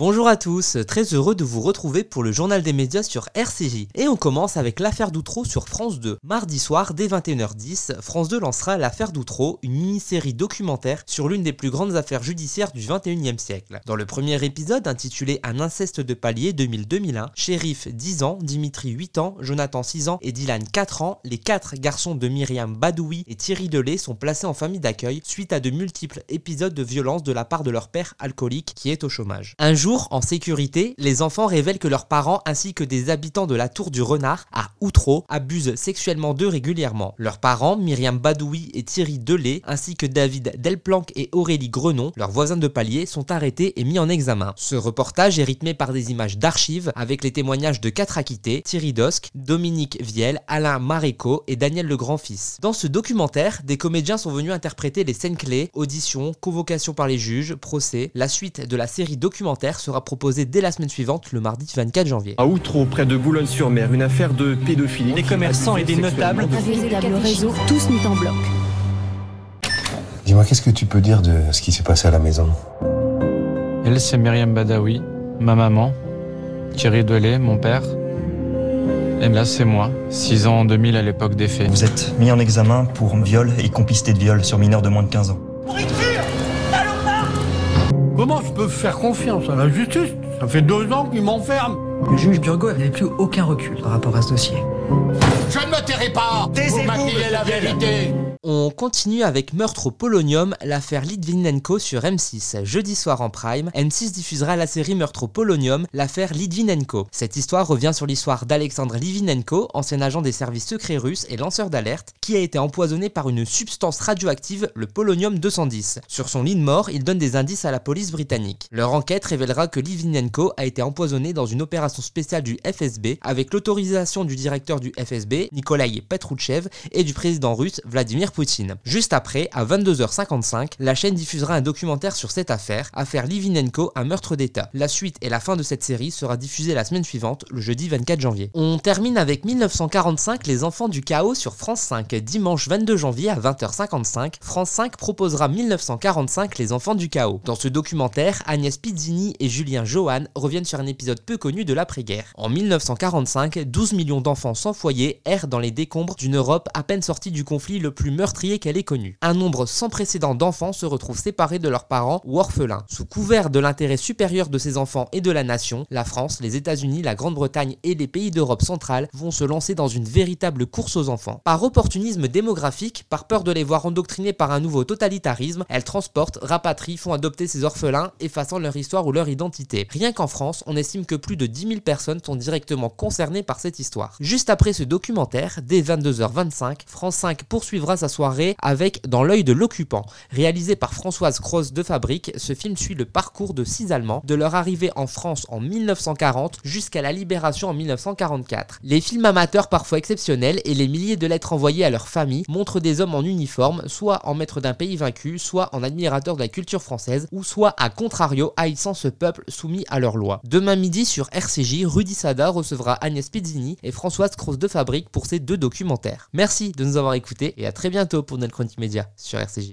Bonjour à tous, très heureux de vous retrouver pour le journal des médias sur RCJ. Et on commence avec l'affaire d'Outreau sur France 2. Mardi soir, dès 21h10, France 2 lancera l'affaire d'Outreau, une mini-série documentaire sur l'une des plus grandes affaires judiciaires du 21e siècle. Dans le premier épisode, intitulé Un inceste de palier 2000-2001, Shérif 10 ans, Dimitri 8 ans, Jonathan 6 ans et Dylan 4 ans, les quatre garçons de Myriam Badoui et Thierry Delay sont placés en famille d'accueil suite à de multiples épisodes de violence de la part de leur père alcoolique qui est au chômage. En sécurité, les enfants révèlent que leurs parents ainsi que des habitants de la tour du renard à Outreau abusent sexuellement d'eux régulièrement. Leurs parents, Myriam Badoui et Thierry Delay, ainsi que David Delplanque et Aurélie Grenon, leurs voisins de palier, sont arrêtés et mis en examen. Ce reportage est rythmé par des images d'archives avec les témoignages de quatre acquittés, Thierry Dosque, Dominique Viel, Alain Maréco et Daniel Le Grand-Fils. Dans ce documentaire, des comédiens sont venus interpréter les scènes clés, auditions, convocations par les juges, procès. La suite de la série documentaire sera proposée dès la semaine suivante, le mardi 24 janvier. À Outreau, près de Boulogne-sur-Mer, une affaire de pédophilie. Des commerçants et des notables. Un véritable réseau, tous mis en bloc. Dis-moi, qu'est-ce que tu peux dire de ce qui s'est passé à la maison? Elle, c'est Myriam Badawi, ma maman. Thierry Delay, mon père. Et là, c'est moi, 6 ans en 2000 à l'époque des faits. Vous êtes mis en examen pour viol et complicité de viol sur mineurs de moins de 15 ans. Comment je peux faire confiance à la justice? Ça fait deux ans qu'ils m'enferment. Le juge Burgo n'avait plus aucun recul par rapport à ce dossier. Je ne me tairai pas Vous maquillez la vérité On continue avec Meurtre au Polonium, l'affaire Litvinenko sur M6. Jeudi soir en prime, M6 diffusera la série Meurtre au Polonium, l'affaire Litvinenko. Cette histoire revient sur l'histoire d'Alexandre Litvinenko, ancien agent des services secrets russes et lanceur d'alerte, qui a été empoisonné par une substance radioactive, le polonium 210. Sur son lit de mort, il donne des indices à la police britannique. Leur enquête révélera que Litvinenko a été empoisonné dans une opération spéciale du FSB avec l'autorisation du directeur du FSB, Nikolai Petrouchev, et du président russe Vladimir Poutine. Juste après, à 22h55, la chaîne diffusera un documentaire sur cette affaire, affaire Livinenko, un meurtre d'État. La suite et la fin de cette série sera diffusée la semaine suivante, le jeudi 24 janvier. On termine avec 1945, Les Enfants du Chaos sur France 5. Dimanche 22 janvier à 20h55, France 5 proposera 1945, Les Enfants du Chaos. Dans ce documentaire, Agnès Pizzini et Julien Johan reviennent sur un épisode peu connu de l'après-guerre. En 1945, 12 millions d'enfants sans foyer errent dans les décombres d'une Europe à peine sortie du conflit le plus meurtrier qu'elle ait connu. Un nombre sans précédent d'enfants se retrouvent séparés de leurs parents ou orphelins. Sous couvert de l'intérêt supérieur de ces enfants et de la nation, la France, les États-Unis, la Grande-Bretagne et les pays d'Europe centrale vont se lancer dans une véritable course aux enfants. Par opportunisme démographique, par peur de les voir endoctrinés par un nouveau totalitarisme, elles transportent, rapatrient, font adopter ces orphelins, effaçant leur histoire ou leur identité. Rien qu'en France, on estime que plus de 10 000 personnes sont directement concernées par cette histoire. Juste après ce documentaire, dès 22h25, France 5 poursuivra sa soirée avec Dans l'œil de l'occupant. Réalisé par Françoise Cross de Fabrique, ce film suit le parcours de six Allemands, de leur arrivée en France en 1940 jusqu'à la libération en 1944. Les films amateurs parfois exceptionnels et les milliers de lettres envoyées à leurs familles montrent des hommes en uniforme, soit en maître d'un pays vaincu, soit en admirateur de la culture française, ou soit à contrario haïssant ce peuple soumis à leurs lois. Demain midi sur RCJ, Rudy Sada recevra Agnès Pizzini et Françoise Cross de Fabrique pour ces deux documentaires. Merci de nous avoir écoutés et à très pour notre média sur RCJ.